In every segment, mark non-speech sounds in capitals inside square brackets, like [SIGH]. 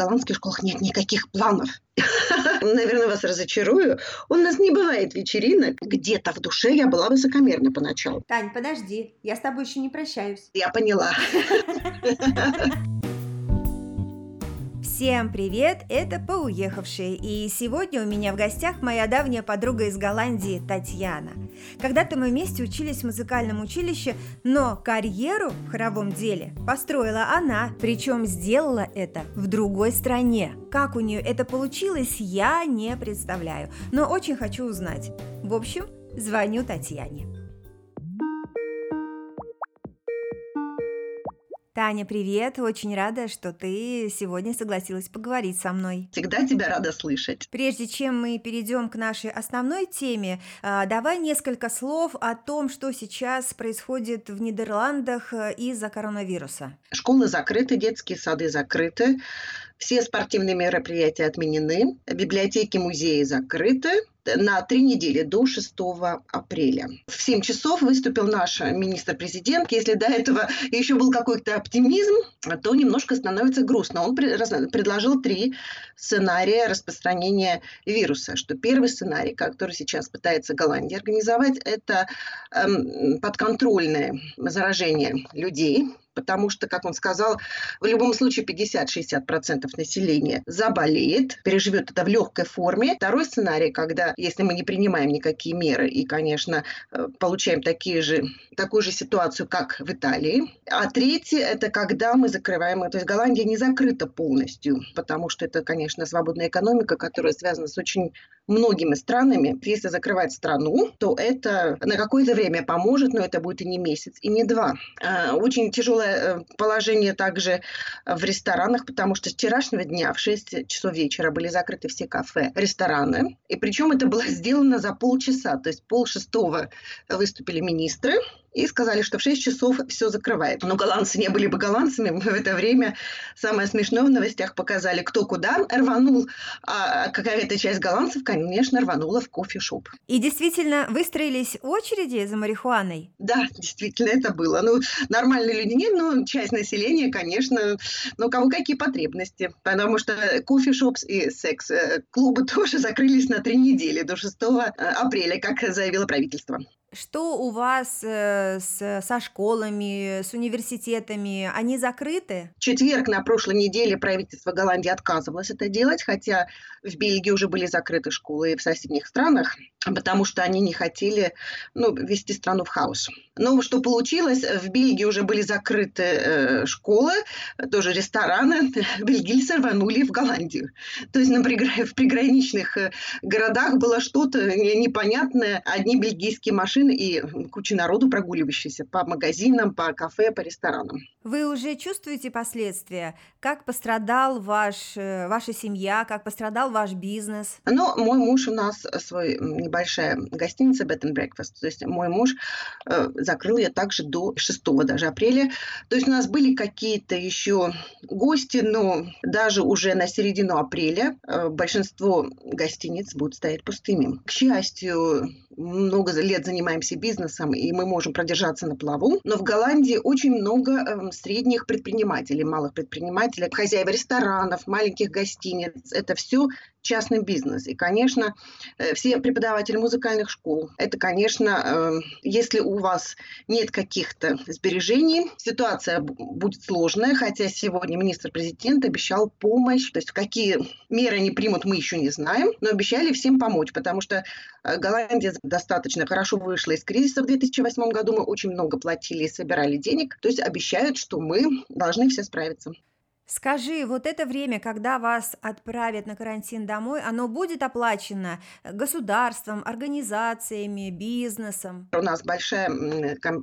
голландских школах нет никаких планов. [LAUGHS] Наверное, вас разочарую. У нас не бывает вечеринок. Где-то в душе я была высокомерна поначалу. Тань, подожди, я с тобой еще не прощаюсь. Я поняла. [LAUGHS] Всем привет, это «Поуехавшие», и сегодня у меня в гостях моя давняя подруга из Голландии Татьяна. Когда-то мы вместе учились в музыкальном училище, но карьеру в хоровом деле построила она, причем сделала это в другой стране. Как у нее это получилось, я не представляю, но очень хочу узнать. В общем, звоню Татьяне. Таня, привет! Очень рада, что ты сегодня согласилась поговорить со мной. Всегда тебя рада слышать. Прежде чем мы перейдем к нашей основной теме, а, давай несколько слов о том, что сейчас происходит в Нидерландах э, из-за коронавируса. Школы закрыты, детские сады закрыты, все спортивные мероприятия отменены, библиотеки, музеи закрыты, на три недели до 6 апреля. В 7 часов выступил наш министр-президент. Если до этого еще был какой-то оптимизм, то немножко становится грустно. Он предложил три сценария распространения вируса. Что первый сценарий, который сейчас пытается Голландия организовать, это эм, подконтрольное заражение людей потому что, как он сказал, в любом случае 50-60% населения заболеет, переживет это в легкой форме. Второй сценарий, когда, если мы не принимаем никакие меры и, конечно, э, получаем такие же, такую же ситуацию, как в Италии. А третий – это когда мы закрываем, то есть Голландия не закрыта полностью, потому что это, конечно, свободная экономика, которая связана с очень многими странами. Если закрывать страну, то это на какое-то время поможет, но это будет и не месяц, и не два. А, очень тяжелое э, положение также в ресторанах, потому что с вчерашнего дня в 6 часов вечера были закрыты все кафе, рестораны. И причем было сделано за полчаса, то есть пол шестого выступили министры, и сказали, что в 6 часов все закрывает. Но голландцы не были бы голландцами. В это время самое смешное в новостях показали, кто куда рванул. А какая-то часть голландцев, конечно, рванула в кофешоп. И действительно выстроились очереди за марихуаной? Да, действительно это было. Ну, нормальные люди нет, но часть населения, конечно, но у кого какие потребности. Потому что кофешопс и секс-клубы [LAUGHS] тоже закрылись на три недели до 6 апреля, как заявило правительство. Что у вас э, с, со школами, с университетами? Они закрыты? Четверг на прошлой неделе правительство Голландии отказывалось это делать, хотя в Бельгии уже были закрыты школы и в соседних странах, потому что они не хотели ну, вести страну в хаос. Но что получилось, в Бельгии уже были закрыты э, школы, тоже рестораны, [LAUGHS] бельгийцы рванули в Голландию. То есть на пригра... в приграничных э, городах было что-то непонятное, одни бельгийские машины машин и куча народу, прогуливающейся по магазинам, по кафе, по ресторанам. Вы уже чувствуете последствия? Как пострадал ваш, э, ваша семья, как пострадал ваш бизнес? Ну, мой муж у нас свой небольшая гостиница Bed and Breakfast. То есть мой муж э, закрыл я также до 6 даже апреля. То есть у нас были какие-то еще гости, но даже уже на середину апреля э, большинство гостиниц будут стоять пустыми. К счастью, много лет занимаемся бизнесом, и мы можем продержаться на плаву. Но в Голландии очень много э, средних предпринимателей, малых предпринимателей, хозяев ресторанов, маленьких гостиниц. Это все частный бизнес. И, конечно, э, все преподаватели музыкальных школ, это, конечно, э, если у вас нет каких-то сбережений, ситуация будет сложная, хотя сегодня министр-президент обещал помощь, то есть какие меры они примут, мы еще не знаем, но обещали всем помочь, потому что э, Голландия достаточно хорошо вышла из кризиса в 2008 году, мы очень много платили и собирали денег, то есть обещают, что мы должны все справиться. Скажи, вот это время, когда вас отправят на карантин домой, оно будет оплачено государством, организациями, бизнесом? У нас большая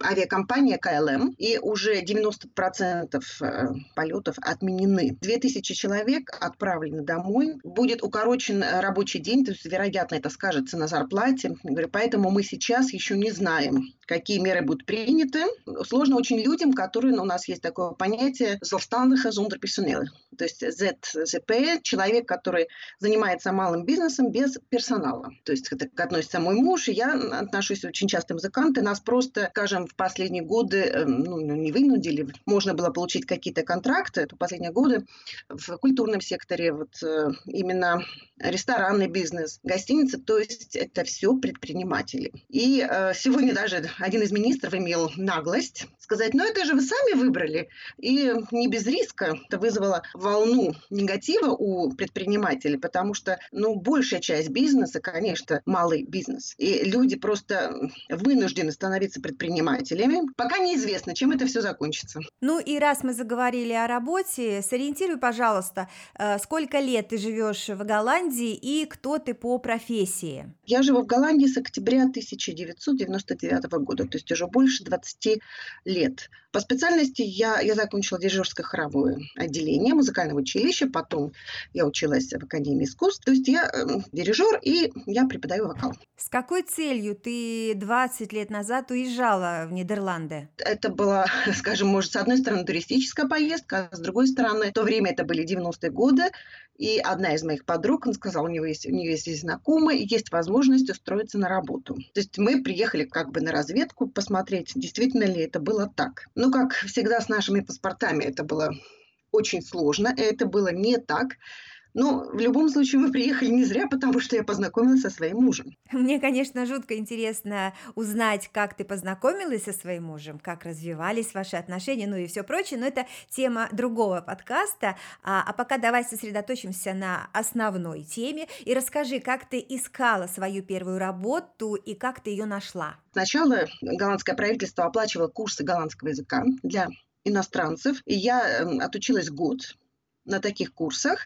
авиакомпания КЛМ, и уже 90% э, полетов отменены. 2000 человек отправлены домой. Будет укорочен рабочий день, то есть, вероятно, это скажется на зарплате. Поэтому мы сейчас еще не знаем, какие меры будут приняты. Сложно очень людям, которые, ну, у нас есть такое понятие «zelfstandige zonder personeel». То есть ZZP – человек, который занимается малым бизнесом без персонала. То есть это относится мой муж, и я отношусь очень часто музыканты. Нас просто, скажем, в последние годы эм, ну, не вынудили. Можно было получить какие-то контракты. Это последние годы в культурном секторе, вот э, именно ресторанный бизнес, гостиницы. То есть это все предприниматели. И э, сегодня даже один из министров имел наглость сказать, ну это же вы сами выбрали. И не без риска это вызвало волну негатива у предпринимателей, потому что, ну, большая часть бизнеса, конечно, малый бизнес. И люди просто вынуждены становиться предпринимателями. Пока неизвестно, чем это все закончится. Ну и раз мы заговорили о работе, сориентируй, пожалуйста, э, сколько лет ты живешь в Голландии и кто ты по профессии? Я живу в Голландии с октября 1999 года, то есть уже больше 20 лет. По специальности я, я закончила дирижерское хоровое отделение музыкального училища, потом я училась в Академии искусств, то есть я э, дирижер и я преподаю вокал. С какой целью ты 20 лет назад уезжала в Нидерланды? Это была, скажем, может, с одной стороны туристическая поездка, а с другой стороны, в то время это были 90-е годы, и одна из моих подруг, она сказала, у, него есть, у нее есть знакомые, есть возможность устроиться на работу. То есть мы приехали как бы на разведку посмотреть, действительно ли это было так. Ну, как всегда с нашими паспортами, это было очень сложно, это было не так. Но в любом случае мы приехали не зря, потому что я познакомилась со своим мужем. Мне, конечно, жутко интересно узнать, как ты познакомилась со своим мужем, как развивались ваши отношения, ну и все прочее, но это тема другого подкаста. А, а пока давай сосредоточимся на основной теме и расскажи, как ты искала свою первую работу и как ты ее нашла. Сначала голландское правительство оплачивало курсы голландского языка для иностранцев, и я эм, отучилась год на таких курсах,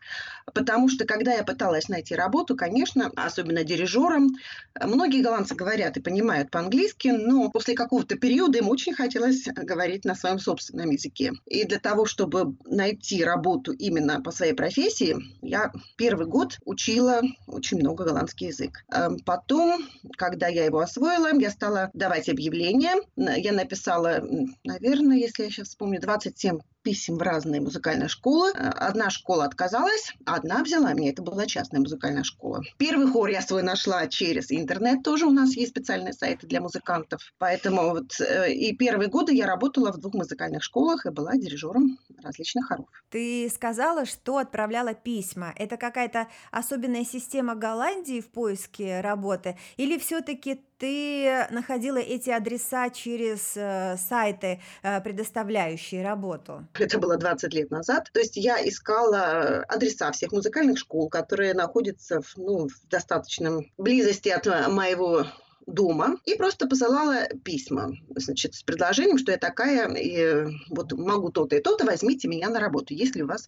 потому что когда я пыталась найти работу, конечно, особенно дирижером, многие голландцы говорят и понимают по-английски, но после какого-то периода им очень хотелось говорить на своем собственном языке. И для того, чтобы найти работу именно по своей профессии, я первый год учила очень много голландский язык. Эм, потом, когда я его освоила, я стала давать объявления. Я написала, наверное, если я сейчас вспомню, 27 писем в разные музыкальные школы. Э, одна школа отказалась, одна взяла меня. Это была частная музыкальная школа. Первый хор я свой нашла через интернет. Тоже у нас есть специальные сайты для музыкантов. Поэтому вот э, и первые годы я работала в двух музыкальных школах и была дирижером различных хоров. Ты сказала, что отправляла письма. Это какая-то особенная система Голландии в поиске работы? Или все-таки ты находила эти адреса через э, сайты, э, предоставляющие работу? Это было 20 лет назад. То есть я искала адреса всех музыкальных школ, которые находятся в, ну, в достаточном близости от моего дома и просто посылала письма, значит, с предложением, что я такая, и вот могу то-то и то-то, возьмите меня на работу, если у вас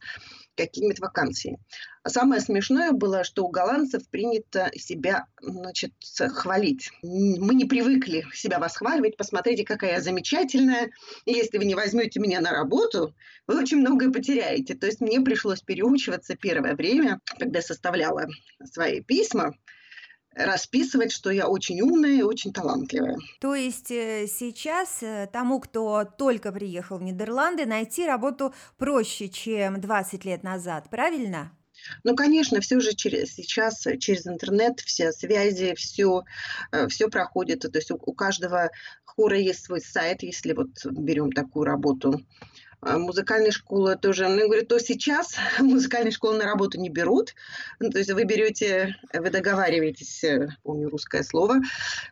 какие-нибудь вакансии. А самое смешное было, что у голландцев принято себя, значит, хвалить. Мы не привыкли себя восхваливать, посмотрите, какая я замечательная, если вы не возьмете меня на работу, вы очень многое потеряете. То есть мне пришлось переучиваться первое время, когда составляла свои письма, расписывать, что я очень умная и очень талантливая. То есть э, сейчас э, тому, кто только приехал в Нидерланды, найти работу проще, чем 20 лет назад, правильно? Ну, конечно, все же через, сейчас через интернет, все связи, все, э, все проходит. То есть у, у каждого хора есть свой сайт, если вот берем такую работу. А, музыкальная школа тоже. Ну, говорю, то сейчас [LAUGHS] музыкальные школы на работу не берут. Ну, то есть вы берете, вы договариваетесь, э, помню русское слово,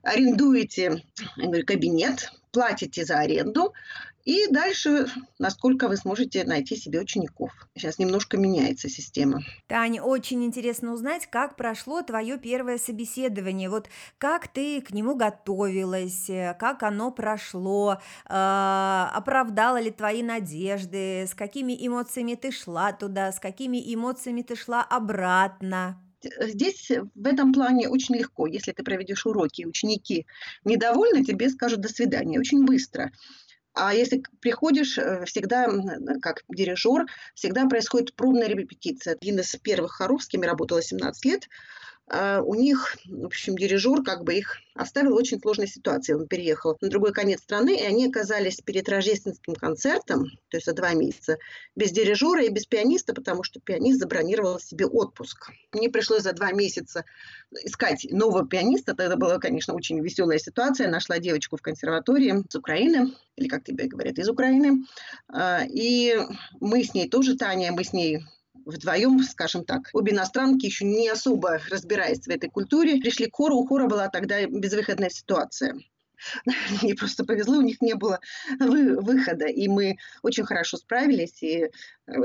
арендуете говорю, кабинет, платите за аренду, и дальше, насколько вы сможете найти себе учеников. Сейчас немножко меняется система. Таня, очень интересно узнать, как прошло твое первое собеседование. Вот как ты к нему готовилась, как оно прошло, э, оправдало ли твои надежды, с какими эмоциями ты шла туда, с какими эмоциями ты шла обратно. Здесь в этом плане очень легко. Если ты проведешь уроки, ученики недовольны, тебе скажут «до свидания» очень быстро. А если приходишь, э, всегда, как дирижер, всегда происходит пробная репетиция. Один из первых я работала 17 лет, у них, в общем, дирижер как бы их оставил в очень сложной ситуации. Он переехал на другой конец страны, и они оказались перед рождественским концертом, то есть за два месяца, без дирижера и без пианиста, потому что пианист забронировал себе отпуск. Мне пришлось за два месяца искать нового пианиста. Это была, конечно, очень веселая ситуация. Я нашла девочку в консерватории с Украины, или как тебе говорят, из Украины. А, и мы с ней тоже, Таня, мы с ней вдвоем, скажем так, обе иностранки, еще не особо разбираясь в этой культуре, пришли к хору. У хора была тогда безвыходная ситуация. [LAUGHS] Мне просто повезло, у них не было вы, выхода, и мы очень хорошо справились, и э,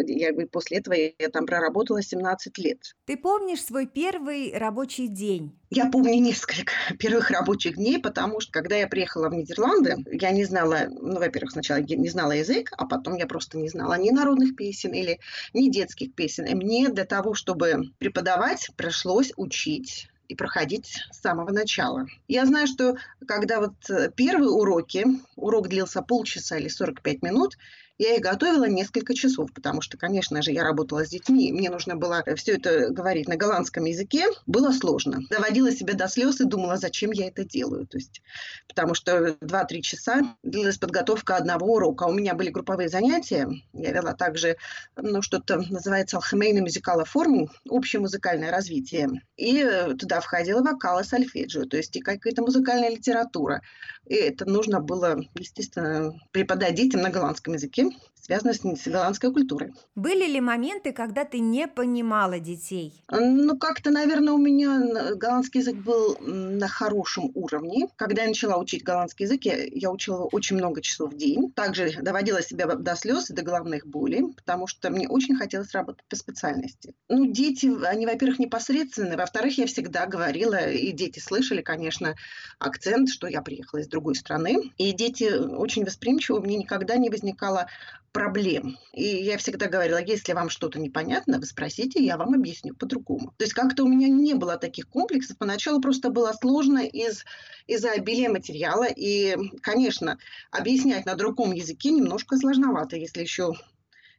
я говорю, после этого я там проработала 17 лет. Ты помнишь свой первый рабочий день? Я помню несколько [LAUGHS] первых рабочих дней, потому что когда я приехала в Нидерланды, я не знала, ну, во-первых, сначала я не знала язык, а потом я просто не знала ни народных песен или ни детских песен. И мне для того, чтобы преподавать, пришлось учить и проходить с самого начала. Я знаю, что когда вот э, первые уроки, урок длился полчаса или 45 минут, я их готовила несколько часов, потому что, конечно же, я работала с детьми, мне нужно было все это говорить на голландском языке, было сложно. Доводила себя до слез и думала, зачем я это делаю. То есть, потому что 2-3 часа длилась подготовка одного урока. У меня были групповые занятия, я вела также ну, что-то называется алхемейный музыкал форму, общее музыкальное развитие. И э, туда входила вокал и сольфеджио, то есть и какая-то музыкальная литература. И это нужно было, естественно, преподать детям на голландском языке, связано с, с голландской культурой. Были ли моменты, когда ты не понимала детей? Ну, как-то, наверное, у меня голландский язык был на хорошем уровне. Когда я начала учить голландский язык, я, я учила очень много часов в день. Также доводила себя до слез и до головных болей, потому что мне очень хотелось работать по специальности. Ну, дети, они, во-первых, непосредственные, во-вторых, я всегда говорила, и дети слышали, конечно, акцент, что я приехала из другой страны. И дети очень восприимчивы, мне никогда не возникало проблем. И я всегда говорила, если вам что-то непонятно, вы спросите, я вам объясню по-другому. То есть как-то у меня не было таких комплексов. Поначалу просто было сложно из, из-за обилия материала. И, конечно, объяснять на другом языке немножко сложновато, если еще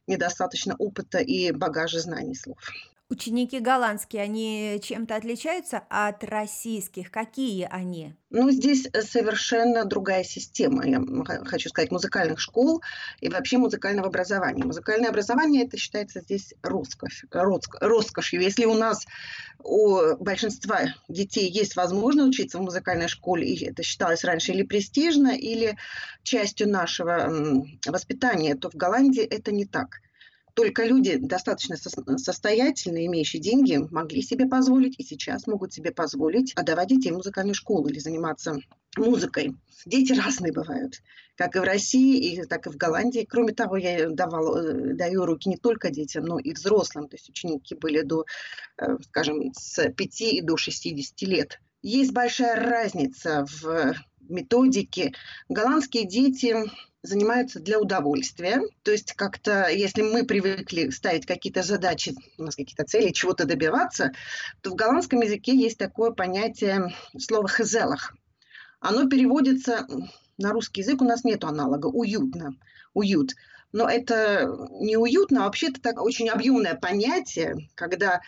недостаточно опыта и багажа знаний слов. Ученики голландские, они чем-то отличаются от российских? Какие они? Ну, здесь э, совершенно другая система, я хочу сказать, музыкальных школ и вообще музыкального образования. Музыкальное образование, это считается здесь роскошь, роскошью. Если у нас у большинства детей есть возможность учиться в музыкальной школе, и это считалось раньше или престижно, или частью нашего воспитания, то в Голландии это не так. Только люди достаточно состоятельные, имеющие деньги, могли себе позволить и сейчас могут себе позволить отдавать детей в музыкальную школу или заниматься музыкой. Дети разные бывают, как и в России, и так и в Голландии. Кроме того, я давала, э, даю руки не только детям, но и взрослым. То есть ученики были до, э, скажем, с 5 и до 60 лет. Есть большая разница в методике. Голландские дети занимаются для удовольствия. То есть как-то, если мы привыкли ставить какие-то задачи, у нас какие-то цели, чего-то добиваться, то в голландском языке есть такое понятие слова «хезелах». Оно переводится на русский язык, у нас нет аналога, уютно, уют. Но это не уютно, а вообще это так очень объемное понятие, когда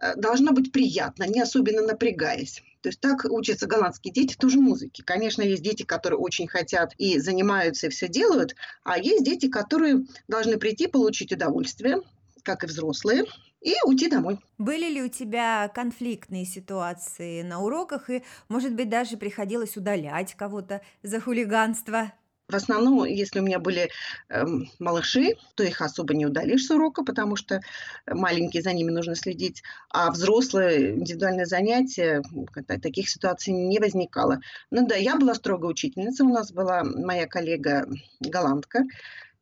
Э, должно быть приятно, не особенно напрягаясь. То есть так учатся голландские дети тоже музыке. Конечно, есть дети, которые очень хотят и занимаются, и все делают, а есть дети, которые должны прийти, получить удовольствие, как и взрослые, и уйти домой. Были ли у тебя конфликтные ситуации на уроках, и, может быть, даже приходилось удалять кого-то за хулиганство? В основном, если у меня были э, малыши, то их особо не удалишь с урока, потому что маленькие за ними нужно следить, а взрослые индивидуальные занятия, таких ситуаций не возникало. Ну да, я была строгая учительница, у нас была моя коллега голландка,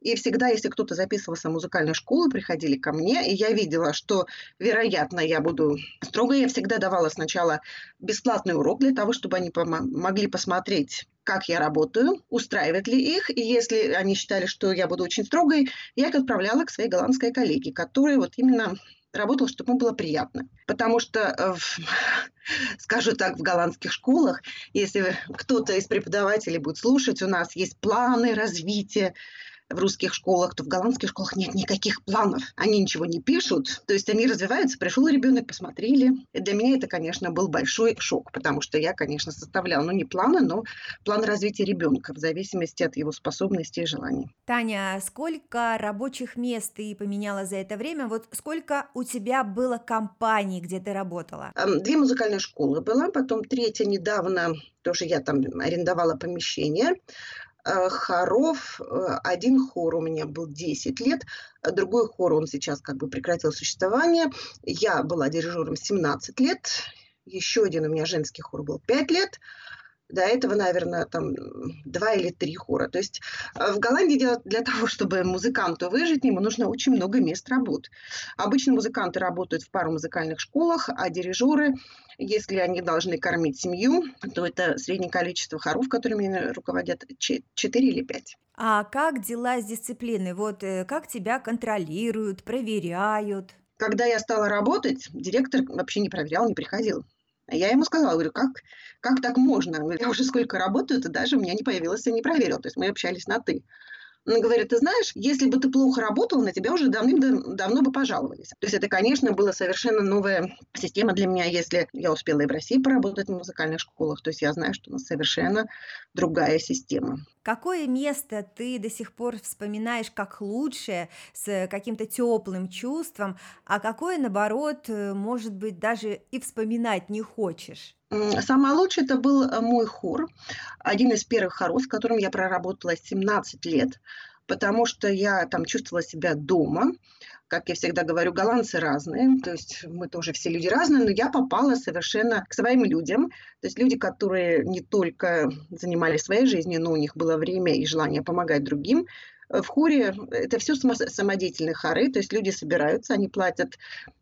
и всегда, если кто-то записывался в музыкальную школу, приходили ко мне, и я видела, что, вероятно, я буду строго, я всегда давала сначала бесплатный урок для того, чтобы они могли посмотреть как я работаю, устраивает ли их, и если они считали, что я буду очень строгой, я их отправляла к своей голландской коллеге, которая вот именно работала, чтобы ему было приятно. Потому что, э, [LAUGHS] скажу так, в голландских школах, если кто-то из преподавателей будет слушать, у нас есть планы развития в русских школах, то в голландских школах нет никаких планов. Они ничего не пишут, то есть они развиваются. Пришел ребенок, посмотрели. И для меня это, конечно, был большой шок, потому что я, конечно, составляла, ну, не планы, но план развития ребенка в зависимости от его способностей и желаний. Таня, сколько рабочих мест ты поменяла за это время? Вот сколько у тебя было компаний, где ты работала? Две музыкальные школы была, потом третья недавно, тоже я там арендовала помещение. Э, хоров, э, один хор у меня был 10 лет, а другой хор, он сейчас как бы прекратил существование. Я была дирижером 17 лет, еще один у меня женский хор был 5 лет, до этого, наверное, там два или три хора. То есть э, в Голландии для, того, чтобы музыканту выжить, ему нужно очень много мест работ. Обычно музыканты работают в пару музыкальных школах, а дирижеры, если они должны кормить семью, то это среднее количество хоров, которыми руководят, 4 или 5. А как дела с дисциплиной? Вот э, как тебя контролируют, проверяют? Когда я стала работать, директор вообще не проверял, не приходил. Я ему сказала, говорю, как, как так можно? Я уже сколько работаю, ты даже у меня не появилась и не проверил. То есть мы общались на «ты». Он говорит, ты знаешь, если бы ты плохо работал, на тебя уже давным-давно бы пожаловались. То есть это, конечно, была совершенно новая система для меня, если я успела и в России поработать в музыкальных школах, то есть я знаю, что у нас совершенно другая система. Какое место ты до сих пор вспоминаешь как лучшее, с каким-то теплым чувством, а какое, наоборот, э, может быть, даже и вспоминать не хочешь? Самое лучшее это был э, мой хор, один из первых хоров, с которым я проработала 17 лет, потому что я там чувствовала себя дома. Как я всегда говорю, голландцы разные, то есть мы тоже все люди разные, но я попала совершенно к своим людям, то есть люди, которые не только занимались своей жизнью, но у них было время и желание помогать другим, в хоре это все самодеятельные хоры, то есть люди собираются, они платят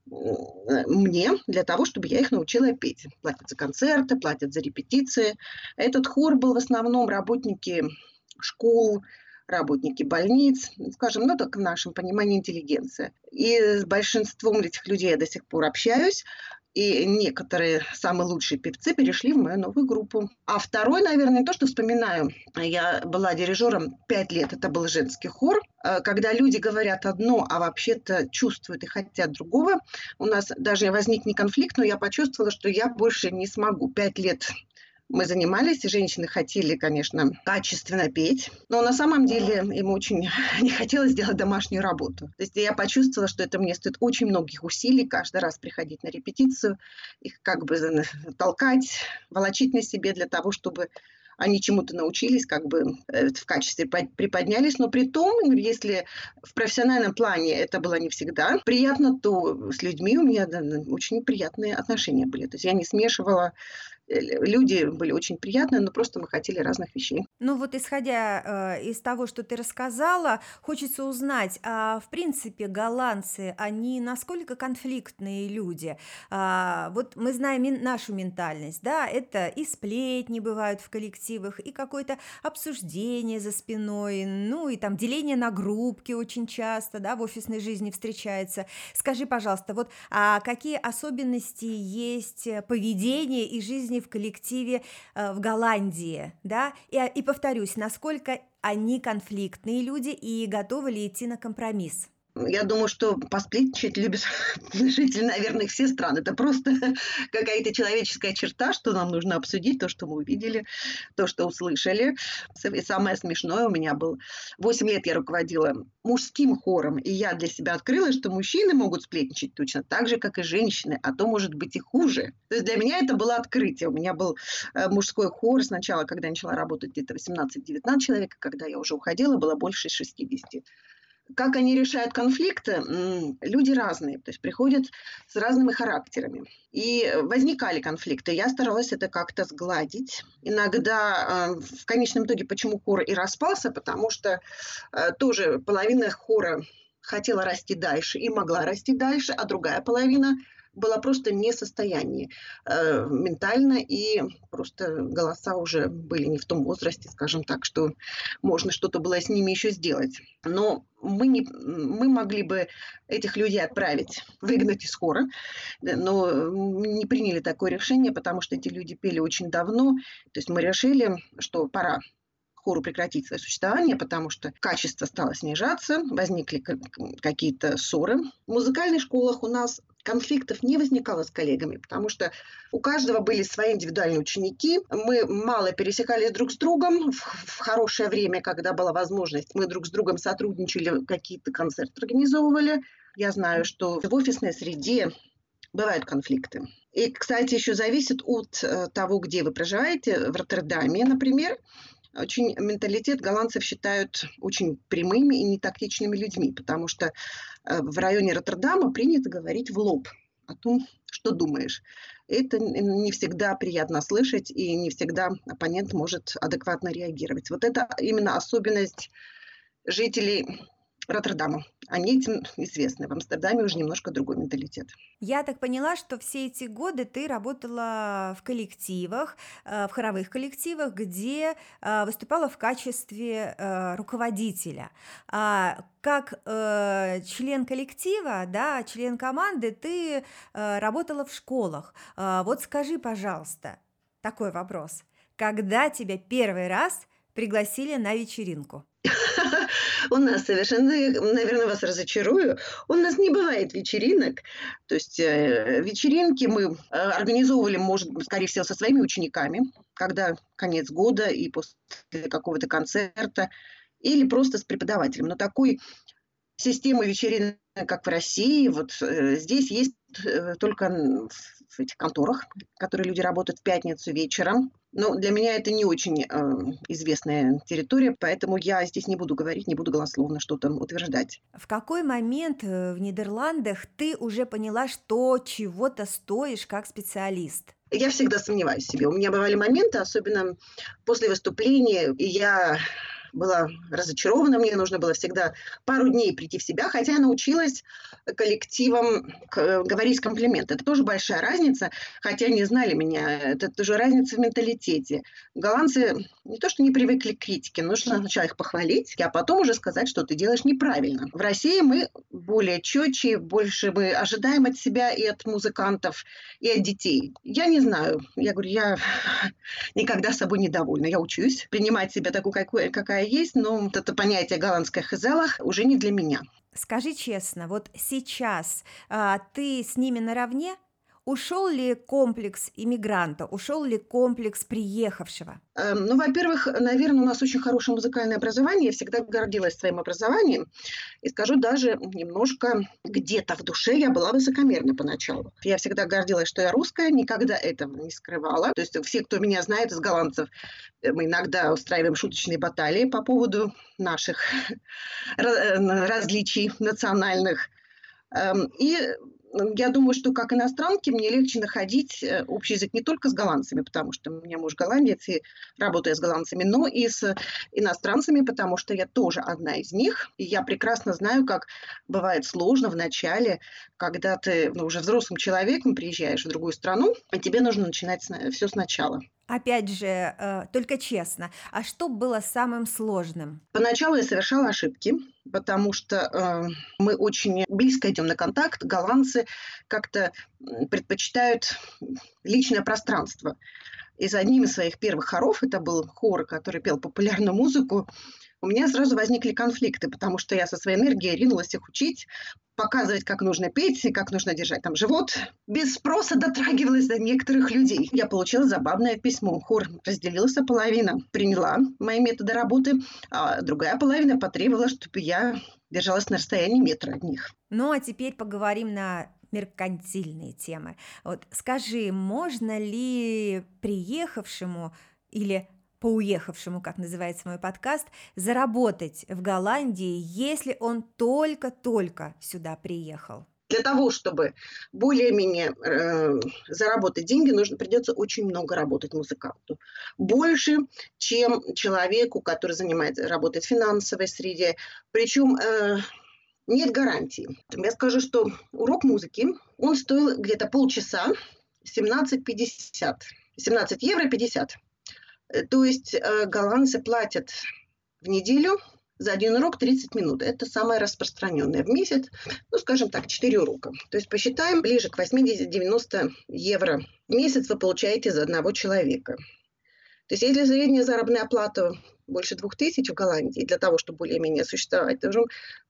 мне для того, чтобы я их научила петь. Платят за концерты, платят за репетиции. Этот хор был в основном работники школ, работники больниц, скажем, ну, так в нашем понимании интеллигенция. И с большинством этих людей я до сих пор общаюсь и некоторые самые лучшие певцы перешли в мою новую группу. А второй, наверное, то, что вспоминаю. Я была дирижером пять лет, это был женский хор. Э, когда люди говорят одно, а вообще-то чувствуют и хотят другого, у нас даже возник не конфликт, но я почувствовала, что я больше не смогу. Пять лет мы занимались, и женщины хотели, конечно, качественно петь, но на самом деле им очень [LAUGHS] не хотелось делать домашнюю работу. То есть я почувствовала, что это мне стоит очень многих усилий каждый раз приходить на репетицию, их как бы толкать, волочить на себе для того, чтобы они чему-то научились, как бы э, в качестве приподнялись, но при том, если в профессиональном плане это было не всегда приятно, то с людьми у меня очень приятные отношения были. То есть я не смешивала люди были очень приятные, но просто мы хотели разных вещей. Ну вот исходя э, из того, что ты рассказала, хочется узнать, а в принципе голландцы, они насколько конфликтные люди? А, вот мы знаем нашу ментальность, да, это и сплетни бывают в коллективах, и какое-то обсуждение за спиной, ну и там деление на группки очень часто, да, в офисной жизни встречается. Скажи, пожалуйста, вот а какие особенности есть поведения и жизни в коллективе э, в Голландии, да, и, и повторюсь, насколько они конфликтные люди и готовы ли идти на компромисс? Я думаю, что посплетничать любят [LAUGHS] жители, наверное, все страны. Это просто [LAUGHS] какая-то человеческая черта, что нам нужно обсудить, то, что мы увидели, то, что услышали. И самое смешное у меня был... Восемь лет я руководила мужским хором, и я для себя открыла, что мужчины могут сплетничать точно так же, как и женщины, а то может быть и хуже. То есть для меня это было открытие. У меня был э, мужской хор сначала, когда я начала работать где-то 18-19 человек, когда я уже уходила, было больше 60. Как они решают конфликты? Люди разные, то есть приходят с разными характерами. И возникали конфликты. Я старалась это как-то сгладить. Иногда э, в конечном итоге, почему хор и распался, потому что э, тоже половина хора хотела расти дальше и могла расти дальше, а другая половина была просто не в состоянии э, ментально, и просто голоса уже были не в том возрасте, скажем так, что можно что-то было с ними еще сделать. Но мы, не, мы могли бы этих людей отправить, выгнать из хора, но не приняли такое решение, потому что эти люди пели очень давно. То есть мы решили, что пора хору прекратить свое существование, потому что качество стало снижаться, возникли какие-то ссоры. В музыкальных школах у нас конфликтов не возникало с коллегами, потому что у каждого были свои индивидуальные ученики. Мы мало пересекались друг с другом в, в хорошее время, когда была возможность. Мы друг с другом сотрудничали, какие-то концерты организовывали. Я знаю, что в офисной среде бывают конфликты. И, кстати, еще зависит от э, того, где вы проживаете. В Роттердаме, например, очень менталитет голландцев считают очень прямыми и нетактичными людьми, потому что э, в районе Роттердама принято говорить в лоб о том, что думаешь. Это не всегда приятно слышать, и не всегда оппонент может адекватно реагировать. Вот это именно особенность жителей Роттердама. Они этим известны. В Амстердаме уже немножко другой менталитет. Я так поняла, что все эти годы ты работала в коллективах, э, в хоровых коллективах, где э, выступала в качестве э, руководителя. А как член коллектива, да, член команды, ты работала в школах. Вот скажи, пожалуйста, такой вопрос. Когда тебя первый раз пригласили на вечеринку? [LAUGHS] У нас совершенно, наверное, вас разочарую, у нас не бывает вечеринок. То есть э, вечеринки мы э, организовывали, может скорее всего, со своими учениками, когда конец года и после какого-то концерта, или просто с преподавателем. Но такой системы вечеринок, как в России, вот э, здесь есть только в этих конторах, которые люди работают в пятницу вечером. Но для меня это не очень э, известная территория, поэтому я здесь не буду говорить, не буду голословно что-то утверждать. В какой момент э, в Нидерландах ты уже поняла, что чего-то стоишь как специалист? Я всегда сомневаюсь в себе. У меня бывали моменты, особенно после выступления, и я была разочарована, мне нужно было всегда пару дней прийти в себя, хотя я научилась коллективам говорить комплименты. Это тоже большая разница, хотя не знали меня, это тоже разница в менталитете. Голландцы не то, что не привыкли к критике, нужно сначала их похвалить, а потом уже сказать, что ты делаешь неправильно. В России мы более четче, больше мы ожидаем от себя и от музыкантов, и от детей. Я не знаю, я говорю, я никогда собой недовольна, я учусь принимать себя такую, какой, какая есть, но вот это понятие голландское хазелах уже не для меня. Скажи честно, вот сейчас а, ты с ними наравне? Ушел ли комплекс иммигранта, ушел ли комплекс приехавшего? Эм, ну, во-первых, наверное, у нас очень хорошее музыкальное образование. Я всегда гордилась своим образованием. И скажу даже немножко где-то в душе я была высокомерна поначалу. Я всегда гордилась, что я русская, никогда этого не скрывала. То есть все, кто меня знает из голландцев, э, мы иногда устраиваем шуточные баталии по поводу наших [LAUGHS] э, различий национальных. Эм, и я думаю, что как иностранке мне легче находить э, общий язык не только с голландцами, потому что у меня муж голландец и работаю с голландцами, но и с иностранцами, потому что я тоже одна из них. И я прекрасно знаю, как бывает сложно в начале, когда ты ну, уже взрослым человеком приезжаешь в другую страну, и тебе нужно начинать все сначала. Опять же, э, только честно, а что было самым сложным? Поначалу я совершала ошибки, потому что э, мы очень близко идем на контакт. Голландцы как-то предпочитают личное пространство. И за одним из своих первых хоров, это был хор, который пел популярную музыку, у меня сразу возникли конфликты, потому что я со своей энергией ринулась их учить, показывать, как нужно петь и как нужно держать там живот. Без спроса дотрагивалась до некоторых людей. Я получила забавное письмо. Хор разделился половина, приняла мои методы работы, а другая половина потребовала, чтобы я держалась на расстоянии метра от них. Ну а теперь поговорим на меркантильные темы. Вот скажи, можно ли приехавшему или по уехавшему, как называется мой подкаст, заработать в Голландии, если он только-только сюда приехал? Для того, чтобы более-менее э, заработать деньги, нужно придется очень много работать музыканту. Больше, чем человеку, который занимается, работает в финансовой среде. Причем э, нет гарантии. Я скажу, что урок музыки, он стоил где-то полчаса, 17,50. 17 евро 50. Э, то есть э, голландцы платят в неделю за один урок 30 минут. Это самое распространенное в месяц. Ну, скажем так, 4 урока. То есть посчитаем, ближе к 80-90 евро в месяц вы получаете за одного человека. То есть если средняя заработная плата больше двух тысяч в Голландии для того, чтобы более-менее существовать, то вы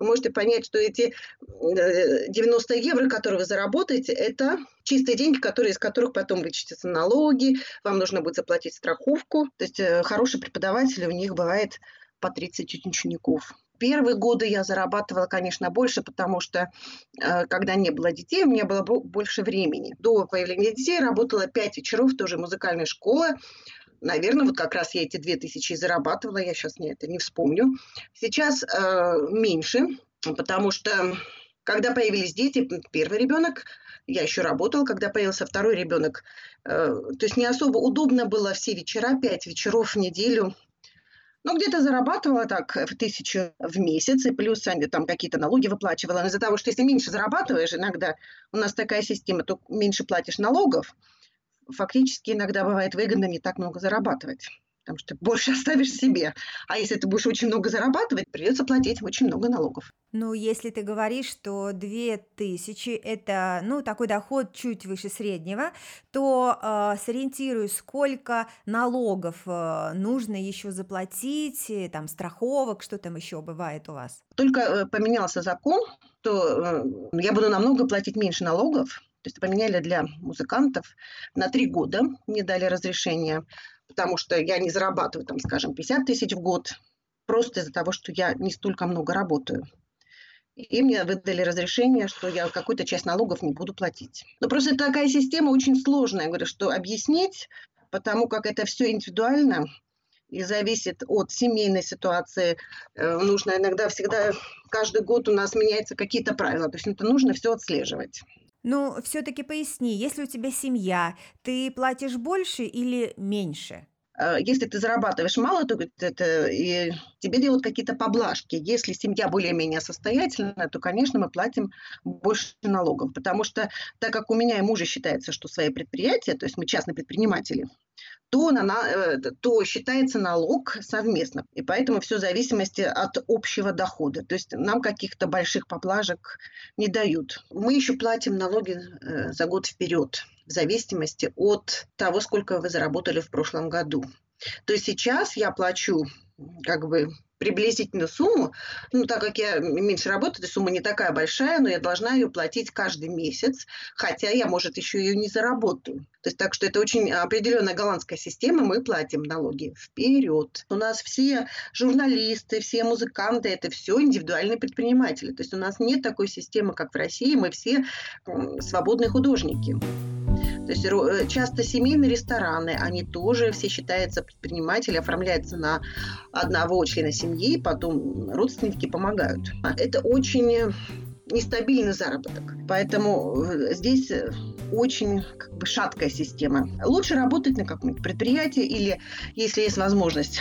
можете понять, что эти 90 евро, которые вы заработаете, это чистые деньги, которые, из которых потом вычтутся налоги, вам нужно будет заплатить страховку. То есть э, хорошие преподаватели, у них бывает по 30 учеников. Первые годы я зарабатывала, конечно, больше, потому что э, когда не было детей, у меня было больше времени. До появления детей работала 5 вечеров, тоже музыкальная школа. Наверное, вот как раз я эти 2000 зарабатывала, я сейчас не, это не вспомню. Сейчас э, меньше, потому что когда появились дети, первый ребенок, я еще работала, когда появился второй ребенок. Э, то есть не особо удобно было все вечера, пять вечеров в неделю ну, где-то зарабатывала так в тысячу в месяц, и плюс они там какие-то налоги выплачивала. Но из-за того, что если меньше зарабатываешь, иногда у нас такая система, то меньше платишь налогов, фактически иногда бывает выгодно не так много зарабатывать потому что больше [LAUGHS] оставишь себе. А если ты будешь очень много зарабатывать, придется платить очень много налогов. Ну, если ты говоришь, что 2000 – это, ну, такой доход чуть выше среднего, то э, сориентируй, сколько налогов э, нужно еще заплатить, э, там, страховок, что там еще бывает у вас? Только э, поменялся закон, то э, я буду намного платить меньше налогов, то есть поменяли для музыкантов на три года, мне дали разрешение потому что я не зарабатываю, там, скажем, 50 тысяч в год, просто из-за того, что я не столько много работаю. И мне выдали разрешение, что я какую-то часть налогов не буду платить. Но просто такая система очень сложная, говорю, что объяснить, потому как это все индивидуально и зависит от семейной ситуации. Э, нужно иногда всегда, каждый год у нас меняются какие-то правила, то есть это нужно все отслеживать. Ну, все-таки поясни, если у тебя семья, ты платишь больше или меньше? А, если ты зарабатываешь мало, то это, и тебе делают какие-то поблажки. Если семья более-менее состоятельная, то, конечно, мы платим больше налогов. Потому что, так как у меня и мужа считается, что свои предприятия, то есть мы частные предприниматели, то, на, э, то считается налог совместно. И поэтому все в зависимости от общего дохода. То есть нам каких-то больших поблажек не дают. Мы еще платим налоги э, за год вперед в зависимости от того, сколько вы заработали в прошлом году. То есть сейчас я плачу как бы приблизительную сумму, ну, так как я меньше работаю, сумма не такая большая, но я должна ее платить каждый месяц, хотя я, может, еще ее не заработаю. То есть так что это очень определенная голландская система, мы платим налоги вперед. У нас все журналисты, все музыканты, это все индивидуальные предприниматели. То есть у нас нет такой системы, как в России, мы все свободные художники. То есть э, часто семейные рестораны, они тоже все считаются предприниматели, оформляются на одного члена семьи, потом родственники помогают. Это очень нестабильный заработок. Поэтому э, здесь э, очень как бы, шаткая система. Лучше работать на каком-нибудь предприятии или, если есть возможность,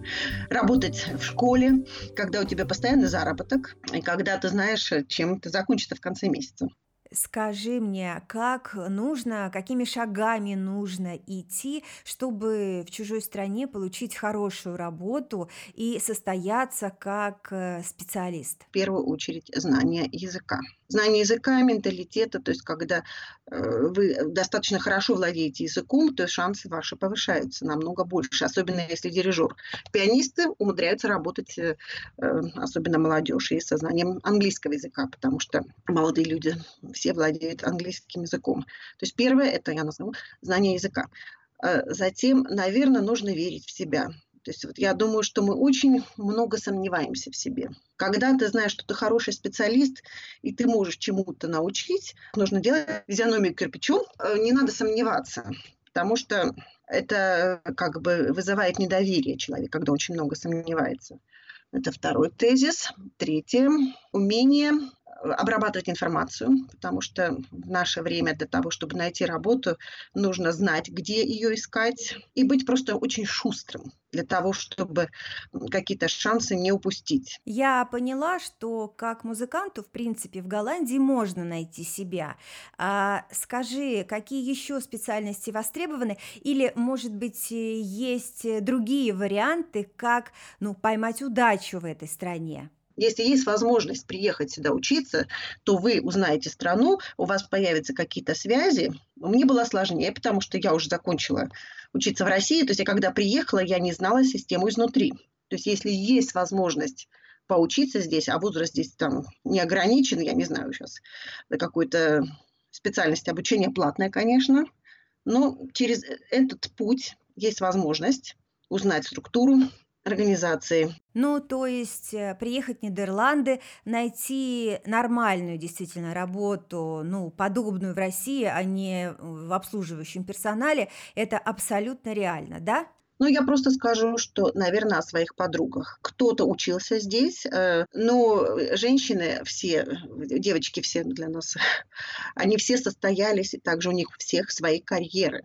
[LAUGHS] работать в школе, когда у тебя постоянный заработок, и когда ты знаешь, чем это закончится в конце месяца. Скажи мне, как нужно, какими шагами нужно идти, чтобы в чужой стране получить хорошую работу и состояться как э, специалист? В первую очередь знание языка знание языка, менталитета, то есть когда э, вы достаточно хорошо владеете языком, то шансы ваши повышаются намного больше, особенно если дирижер. Пианисты умудряются работать, э, э, особенно молодежь, и со знанием английского языка, потому что молодые люди все владеют английским языком. То есть первое, это я назову, знание языка. Затем, наверное, нужно верить в себя. То есть вот я думаю, что мы очень много сомневаемся в себе. Когда ты знаешь, что ты хороший специалист, и ты можешь чему-то научить, нужно делать физиономию кирпичом, э, не надо сомневаться, потому что это как бы вызывает недоверие человека, когда очень много сомневается. Это второй тезис. Третье. Умение обрабатывать информацию, потому что в наше время для того, чтобы найти работу, нужно знать, где ее искать, и быть просто очень шустрым для того, чтобы какие-то шансы не упустить. Я поняла, что как музыканту, в принципе, в Голландии можно найти себя. А скажи, какие еще специальности востребованы? Или, может быть, есть другие варианты, как ну, поймать удачу в этой стране? Если есть возможность приехать сюда учиться, то вы узнаете страну, у вас появятся какие-то связи. Мне было сложнее, потому что я уже закончила учиться в России. То есть я когда приехала, я не знала систему изнутри. То есть если есть возможность поучиться здесь, а возраст здесь там не ограничен, я не знаю сейчас, какой-то специальность обучения платная, конечно, но через этот путь есть возможность узнать структуру организации. Ну, то есть э, приехать в Нидерланды, найти нормальную действительно работу, ну, подобную в России, а не в обслуживающем персонале, это абсолютно реально, да? Ну, я просто скажу, что, наверное, о своих подругах. Кто-то учился здесь, э, но женщины все, девочки все для нас, [LAUGHS] они все состоялись, и также у них всех свои карьеры.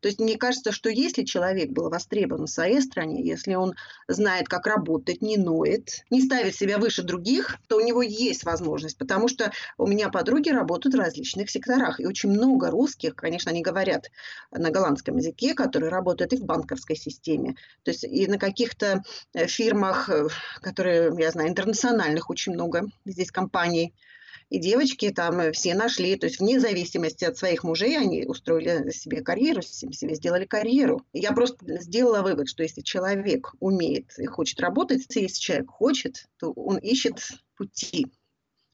То есть мне кажется, что если человек был востребован в своей стране, если он знает, как работать, не ноет, не ставит себя выше других, то у него есть возможность. Потому что у меня подруги работают в различных секторах. И очень много русских, конечно, они говорят на голландском языке, которые работают и в банковской системе. То есть и на каких-то э, фирмах, э, которые, я знаю, интернациональных очень много здесь компаний – и девочки там э, все нашли, то есть вне зависимости от своих мужей, они устроили себе карьеру, себе сделали карьеру. Я просто сделала вывод, что если человек умеет и хочет работать, если человек хочет, то он ищет пути.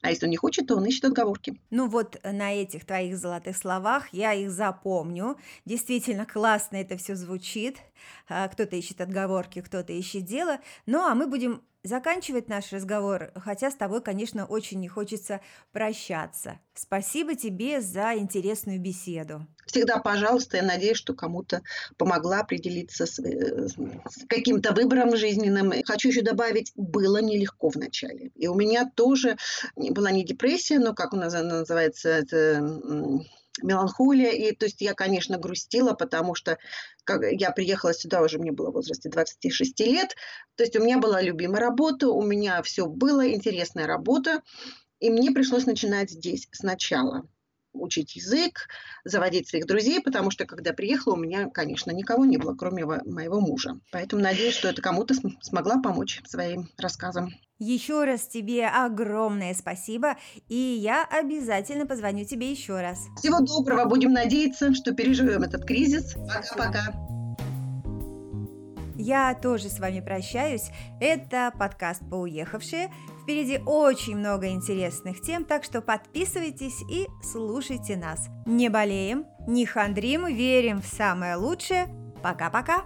А если он не хочет, то он ищет отговорки. Ну вот на этих твоих золотых словах я их запомню. Действительно классно это все звучит. А, кто-то ищет отговорки, кто-то ищет дело. Ну а мы будем заканчивать наш разговор, хотя с тобой, конечно, очень не хочется прощаться. Спасибо тебе за интересную беседу. Всегда, пожалуйста, я надеюсь, что кому-то помогла определиться с, э, с каким-то выбором жизненным. Хочу еще добавить, было нелегко вначале. И у меня тоже была не депрессия, но как у нас называется, это меланхолия. И то есть я, конечно, грустила, потому что как я приехала сюда уже, мне было в возрасте 26 лет. То есть у меня была любимая работа, у меня все было, интересная работа. И мне пришлось начинать здесь сначала учить язык, заводить своих друзей, потому что, когда приехала, у меня, конечно, никого не было, кроме моего мужа. Поэтому надеюсь, что это кому-то смогла помочь своим рассказом. Еще раз тебе огромное спасибо, и я обязательно позвоню тебе еще раз. Всего доброго, будем надеяться, что переживем этот кризис. Пока-пока. Я тоже с вами прощаюсь. Это подкаст «Поуехавшие». Впереди очень много интересных тем, так что подписывайтесь и слушайте нас. Не болеем, не хандрим, верим в самое лучшее. Пока-пока!